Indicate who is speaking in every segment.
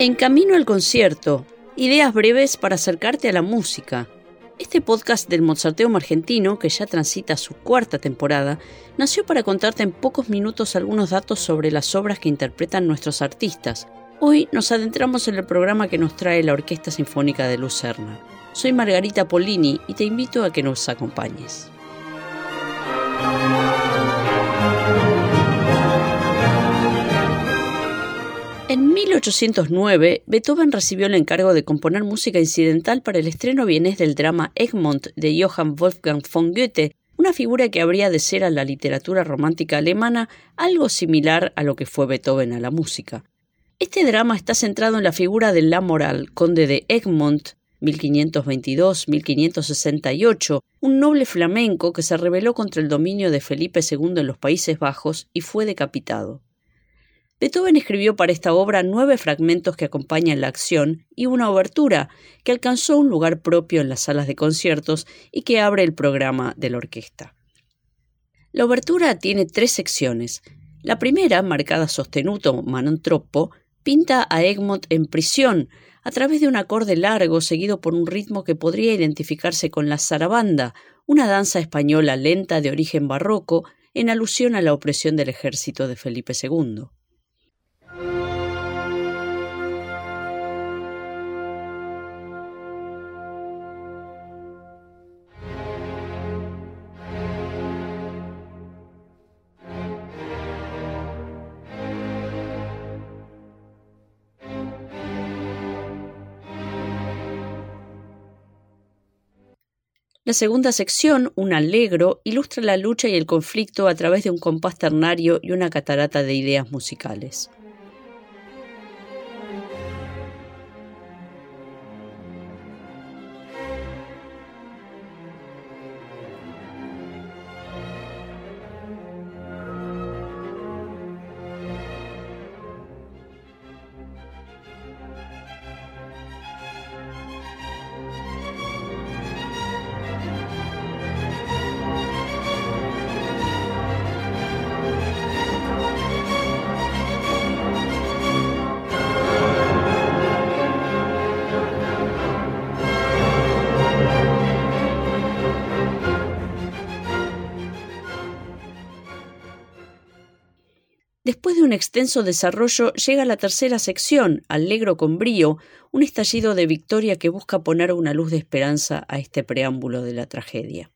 Speaker 1: En Camino al Concierto, ideas breves para acercarte a la música. Este podcast del Mozarteum argentino, que ya transita su cuarta temporada, nació para contarte en pocos minutos algunos datos sobre las obras que interpretan nuestros artistas. Hoy nos adentramos en el programa que nos trae la Orquesta Sinfónica de Lucerna. Soy Margarita Polini y te invito a que nos acompañes. En 1809, Beethoven recibió el encargo de componer música incidental para el estreno vienés del drama Egmont de Johann Wolfgang von Goethe, una figura que habría de ser a la literatura romántica alemana algo similar a lo que fue Beethoven a la música. Este drama está centrado en la figura de Lamoral, conde de Egmont, 1522-1568, un noble flamenco que se rebeló contra el dominio de Felipe II en los Países Bajos y fue decapitado. Beethoven escribió para esta obra nueve fragmentos que acompañan la acción y una obertura que alcanzó un lugar propio en las salas de conciertos y que abre el programa de la orquesta. La obertura tiene tres secciones. La primera, marcada sostenuto manon troppo, pinta a Egmont en prisión a través de un acorde largo seguido por un ritmo que podría identificarse con la zarabanda, una danza española lenta de origen barroco en alusión a la opresión del ejército de Felipe II. La segunda sección, un allegro, ilustra la lucha y el conflicto a través de un compás ternario y una catarata de ideas musicales. Un extenso desarrollo llega la tercera sección, Alegro con brío, un estallido de victoria que busca poner una luz de esperanza a este preámbulo de la tragedia.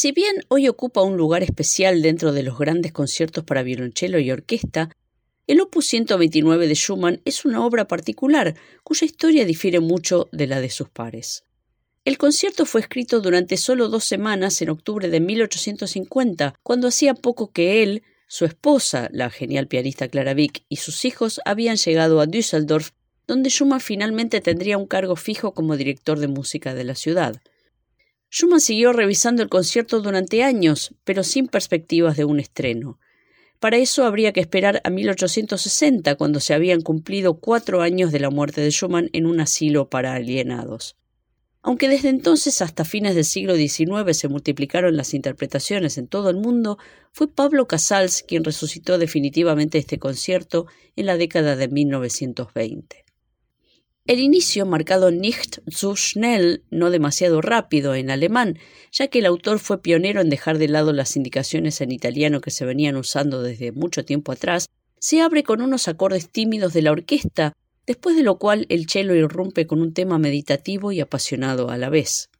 Speaker 1: Si bien hoy ocupa un lugar especial dentro de los grandes conciertos para violonchelo y orquesta, el Opus 129 de Schumann es una obra particular cuya historia difiere mucho de la de sus pares. El concierto fue escrito durante solo dos semanas en octubre de 1850, cuando hacía poco que él, su esposa, la genial pianista Clara Vick, y sus hijos habían llegado a Düsseldorf, donde Schumann finalmente tendría un cargo fijo como director de música de la ciudad. Schumann siguió revisando el concierto durante años, pero sin perspectivas de un estreno. Para eso habría que esperar a 1860, cuando se habían cumplido cuatro años de la muerte de Schumann en un asilo para alienados. Aunque desde entonces hasta fines del siglo XIX se multiplicaron las interpretaciones en todo el mundo, fue Pablo Casals quien resucitó definitivamente este concierto en la década de 1920. El inicio, marcado nicht zu schnell, no demasiado rápido en alemán, ya que el autor fue pionero en dejar de lado las indicaciones en italiano que se venían usando desde mucho tiempo atrás, se abre con unos acordes tímidos de la orquesta, después de lo cual el cello irrumpe con un tema meditativo y apasionado a la vez.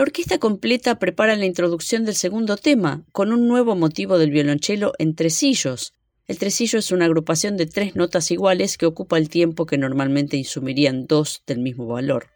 Speaker 1: La orquesta completa prepara la introducción del segundo tema, con un nuevo motivo del violonchelo en tresillos. El tresillo es una agrupación de tres notas iguales que ocupa el tiempo que normalmente insumirían dos del mismo valor.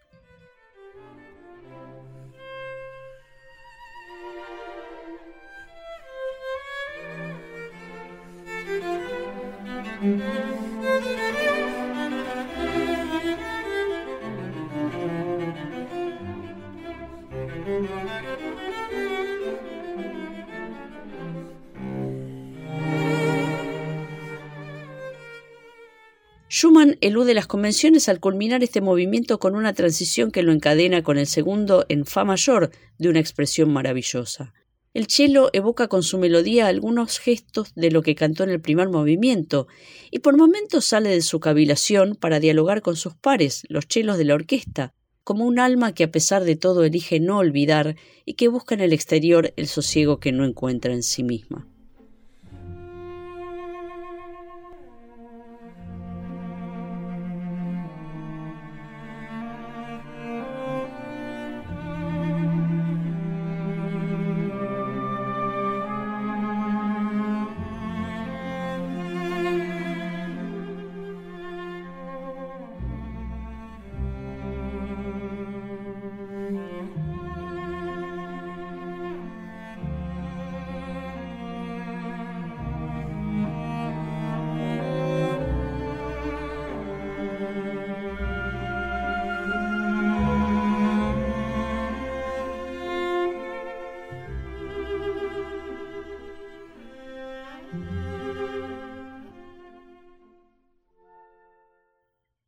Speaker 1: Schumann elude las convenciones al culminar este movimiento con una transición que lo encadena con el segundo en Fa mayor de una expresión maravillosa. El cello evoca con su melodía algunos gestos de lo que cantó en el primer movimiento, y por momentos sale de su cavilación para dialogar con sus pares, los chelos de la orquesta, como un alma que a pesar de todo elige no olvidar y que busca en el exterior el sosiego que no encuentra en sí misma.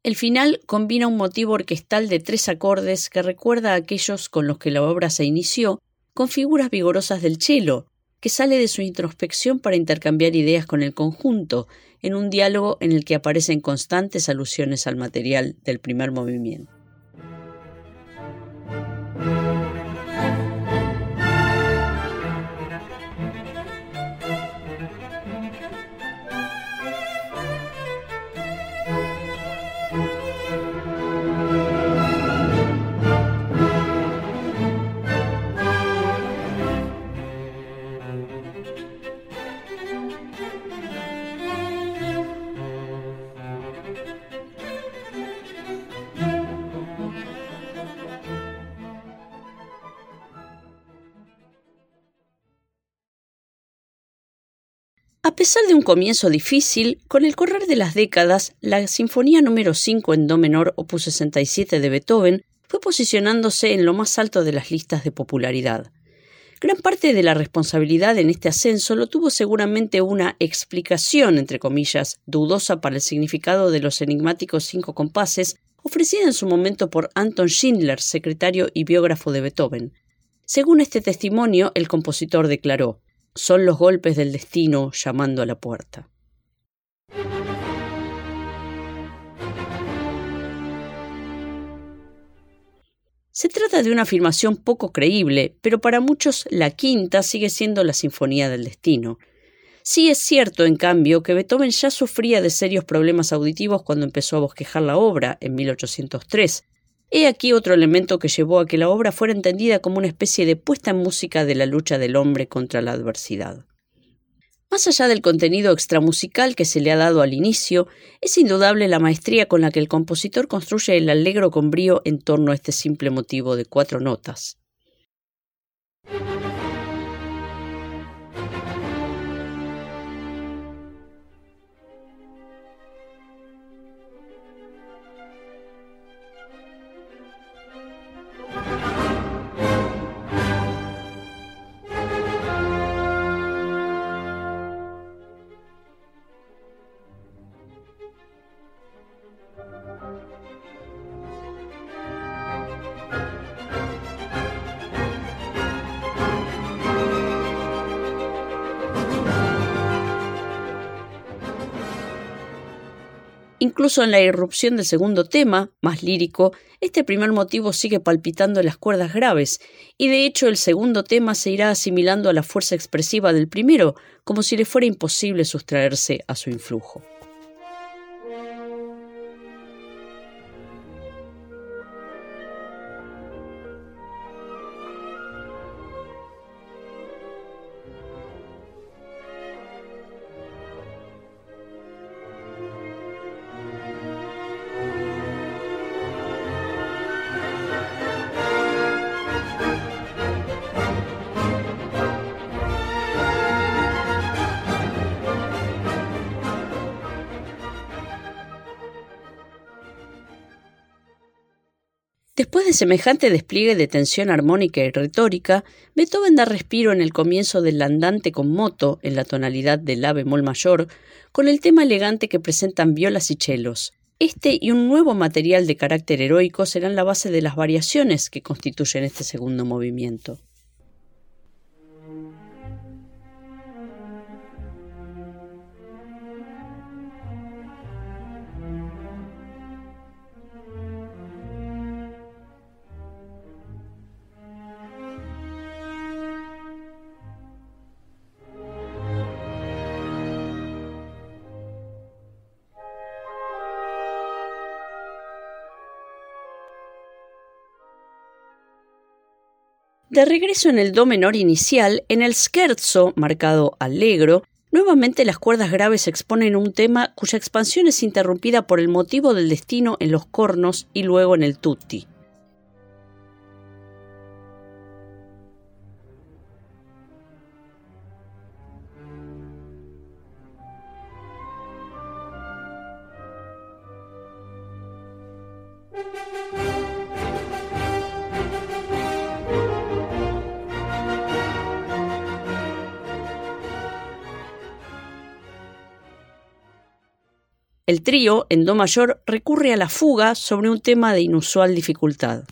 Speaker 1: El final combina un motivo orquestal de tres acordes que recuerda a aquellos con los que la obra se inició, con figuras vigorosas del cello, que sale de su introspección para intercambiar ideas con el conjunto, en un diálogo en el que aparecen constantes alusiones al material del primer movimiento. Pesar de un comienzo difícil, con el correr de las décadas, la Sinfonía número 5 en Do menor, opus 67 de Beethoven, fue posicionándose en lo más alto de las listas de popularidad. Gran parte de la responsabilidad en este ascenso lo tuvo seguramente una explicación, entre comillas, dudosa para el significado de los enigmáticos cinco compases, ofrecida en su momento por Anton Schindler, secretario y biógrafo de Beethoven. Según este testimonio, el compositor declaró son los golpes del destino llamando a la puerta. Se trata de una afirmación poco creíble, pero para muchos la quinta sigue siendo la Sinfonía del Destino. Sí es cierto, en cambio, que Beethoven ya sufría de serios problemas auditivos cuando empezó a bosquejar la obra en 1803, He aquí otro elemento que llevó a que la obra fuera entendida como una especie de puesta en música de la lucha del hombre contra la adversidad. Más allá del contenido extramusical que se le ha dado al inicio, es indudable la maestría con la que el compositor construye el alegro con brío en torno a este simple motivo de cuatro notas. Incluso en la irrupción del segundo tema, más lírico, este primer motivo sigue palpitando en las cuerdas graves, y de hecho el segundo tema se irá asimilando a la fuerza expresiva del primero, como si le fuera imposible sustraerse a su influjo. Después de semejante despliegue de tensión armónica y retórica, Beethoven da respiro en el comienzo del andante con moto, en la tonalidad del la bemol mayor, con el tema elegante que presentan violas y chelos. Este y un nuevo material de carácter heroico serán la base de las variaciones que constituyen este segundo movimiento. De regreso en el do menor inicial, en el scherzo, marcado allegro, nuevamente las cuerdas graves exponen un tema cuya expansión es interrumpida por el motivo del destino en los cornos y luego en el tutti. El trío, en Do mayor, recurre a la fuga sobre un tema de inusual dificultad.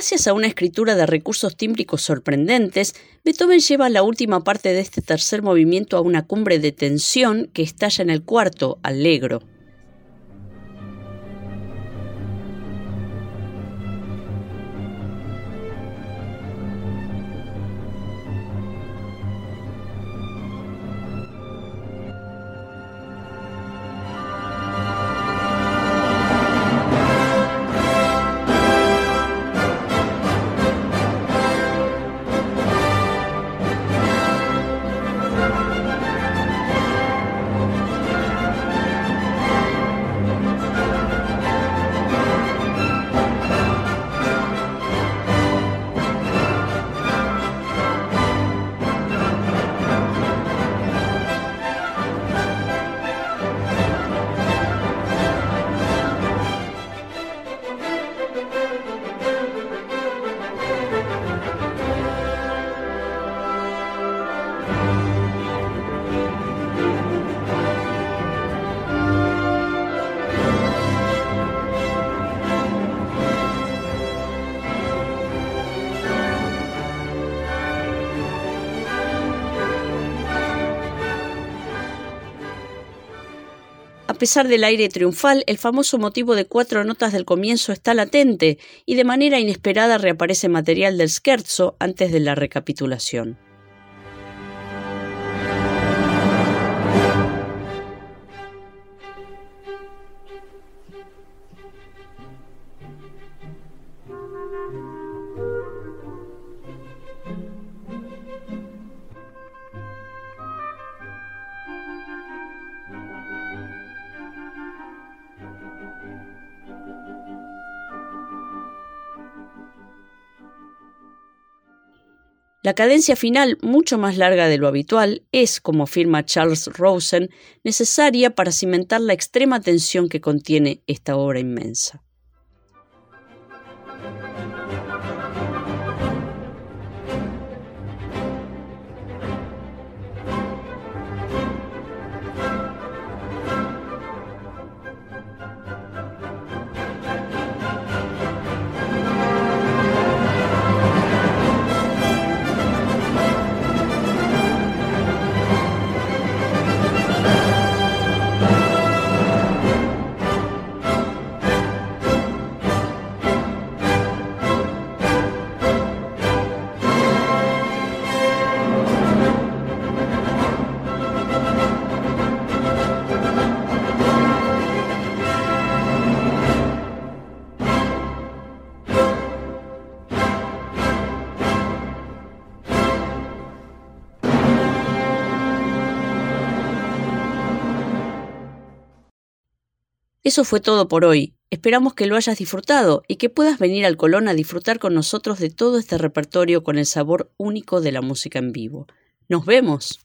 Speaker 1: Gracias a una escritura de recursos tímbricos sorprendentes, Beethoven lleva la última parte de este tercer movimiento a una cumbre de tensión que estalla en el cuarto, allegro. Pesar del aire triunfal, el famoso motivo de cuatro notas del comienzo está latente y de manera inesperada reaparece material del scherzo antes de la recapitulación. La cadencia final, mucho más larga de lo habitual, es, como afirma Charles Rosen, necesaria para cimentar la extrema tensión que contiene esta obra inmensa. Eso fue todo por hoy. Esperamos que lo hayas disfrutado y que puedas venir al Colón a disfrutar con nosotros de todo este repertorio con el sabor único de la música en vivo. Nos vemos.